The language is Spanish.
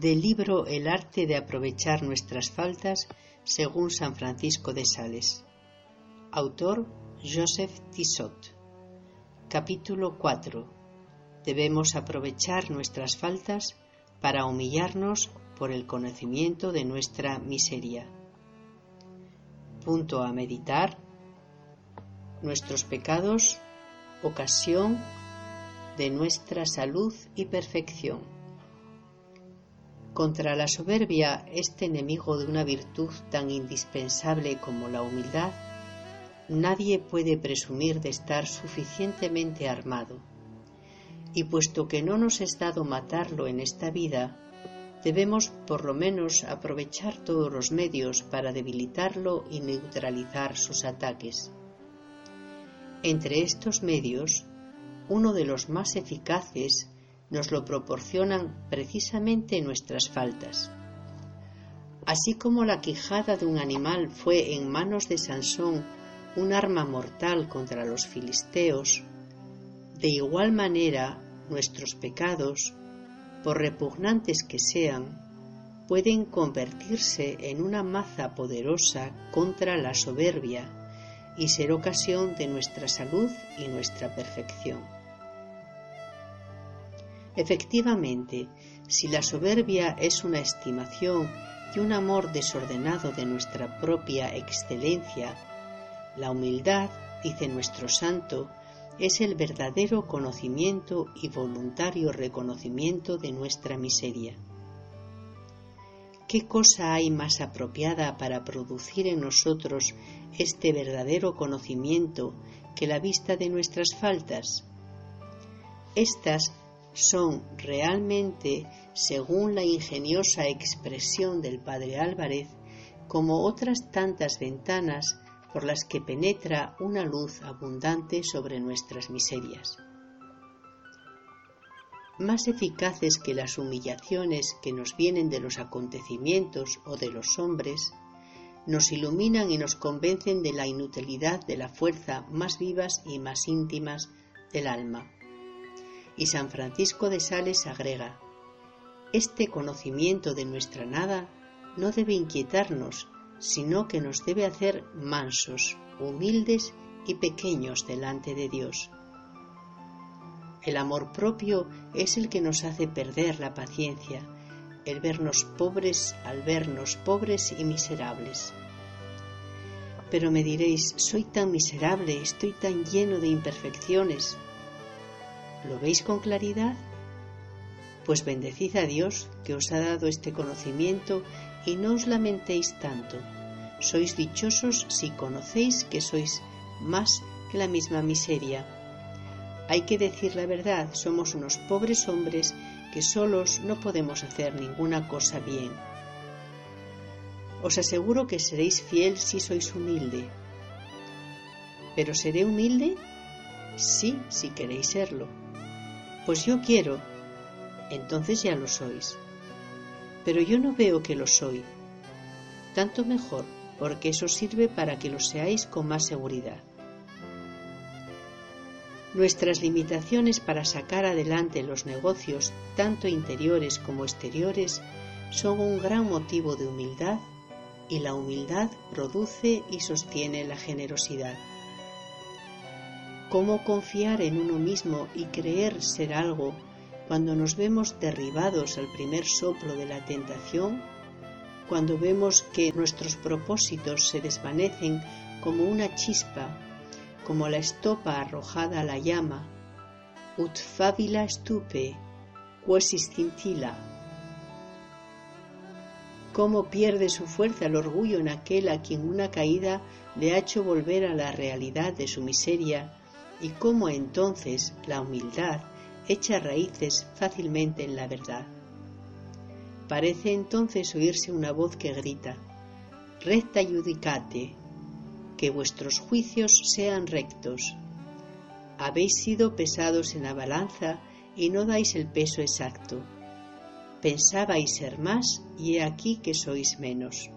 del libro El arte de aprovechar nuestras faltas según San Francisco de Sales. Autor Joseph Tissot. Capítulo 4. Debemos aprovechar nuestras faltas para humillarnos por el conocimiento de nuestra miseria. Punto a meditar. Nuestros pecados, ocasión de nuestra salud y perfección. Contra la soberbia, este enemigo de una virtud tan indispensable como la humildad, nadie puede presumir de estar suficientemente armado. Y puesto que no nos es dado matarlo en esta vida, debemos por lo menos aprovechar todos los medios para debilitarlo y neutralizar sus ataques. Entre estos medios, uno de los más eficaces nos lo proporcionan precisamente nuestras faltas. Así como la quijada de un animal fue en manos de Sansón un arma mortal contra los filisteos, de igual manera nuestros pecados, por repugnantes que sean, pueden convertirse en una maza poderosa contra la soberbia y ser ocasión de nuestra salud y nuestra perfección. Efectivamente, si la soberbia es una estimación y un amor desordenado de nuestra propia excelencia, la humildad, dice nuestro santo, es el verdadero conocimiento y voluntario reconocimiento de nuestra miseria. ¿Qué cosa hay más apropiada para producir en nosotros este verdadero conocimiento que la vista de nuestras faltas? Estas son realmente, según la ingeniosa expresión del padre Álvarez, como otras tantas ventanas por las que penetra una luz abundante sobre nuestras miserias. Más eficaces que las humillaciones que nos vienen de los acontecimientos o de los hombres, nos iluminan y nos convencen de la inutilidad de la fuerza más vivas y más íntimas del alma. Y San Francisco de Sales agrega, este conocimiento de nuestra nada no debe inquietarnos, sino que nos debe hacer mansos, humildes y pequeños delante de Dios. El amor propio es el que nos hace perder la paciencia, el vernos pobres al vernos pobres y miserables. Pero me diréis, soy tan miserable, estoy tan lleno de imperfecciones. ¿Lo veis con claridad? Pues bendecid a Dios que os ha dado este conocimiento y no os lamentéis tanto. Sois dichosos si conocéis que sois más que la misma miseria. Hay que decir la verdad, somos unos pobres hombres que solos no podemos hacer ninguna cosa bien. Os aseguro que seréis fiel si sois humilde. ¿Pero seré humilde? Sí, si queréis serlo. Pues yo quiero, entonces ya lo sois. Pero yo no veo que lo soy. Tanto mejor, porque eso sirve para que lo seáis con más seguridad. Nuestras limitaciones para sacar adelante los negocios, tanto interiores como exteriores, son un gran motivo de humildad y la humildad produce y sostiene la generosidad. ¿Cómo confiar en uno mismo y creer ser algo cuando nos vemos derribados al primer soplo de la tentación? Cuando vemos que nuestros propósitos se desvanecen como una chispa, como la estopa arrojada a la llama, ut fabila stupe, quosis scintilla. Cómo pierde su fuerza el orgullo en aquel a quien una caída le ha hecho volver a la realidad de su miseria y cómo entonces la humildad echa raíces fácilmente en la verdad. Parece entonces oírse una voz que grita, recta judicate, que vuestros juicios sean rectos. Habéis sido pesados en la balanza y no dais el peso exacto. Pensabais ser más y he aquí que sois menos.